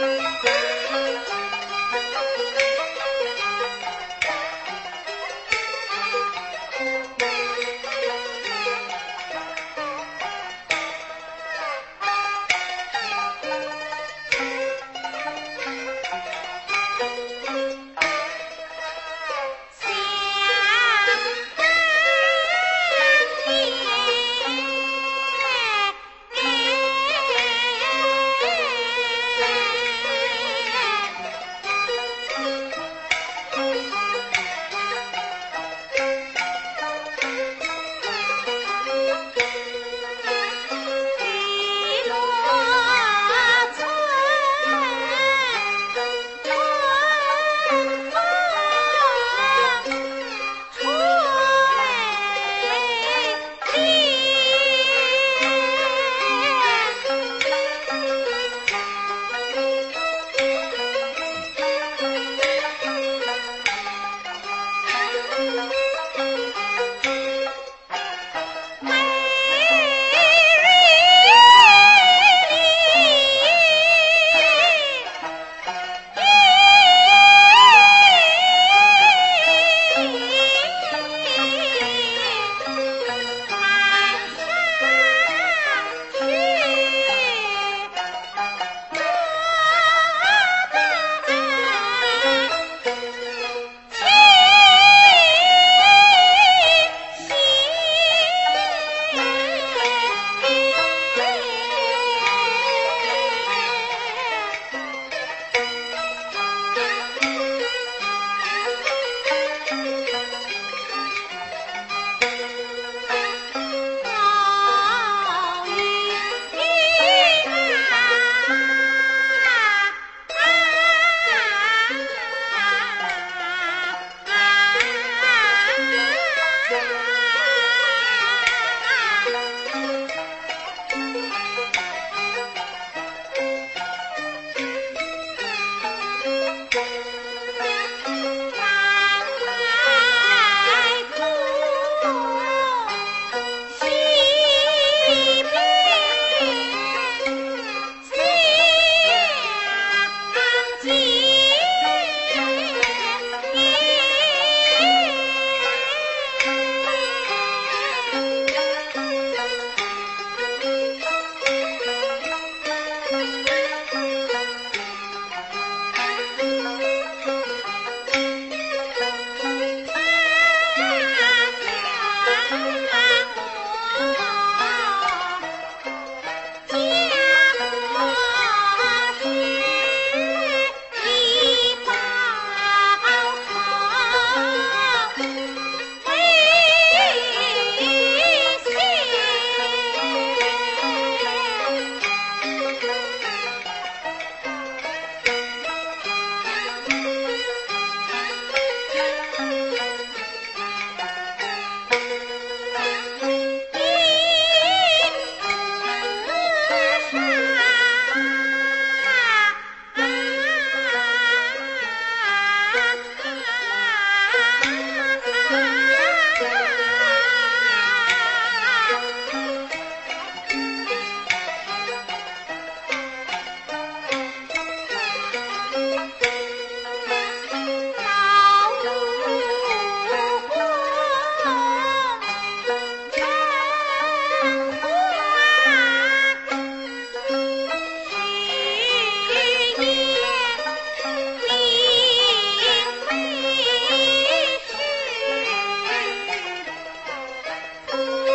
Música Thank you.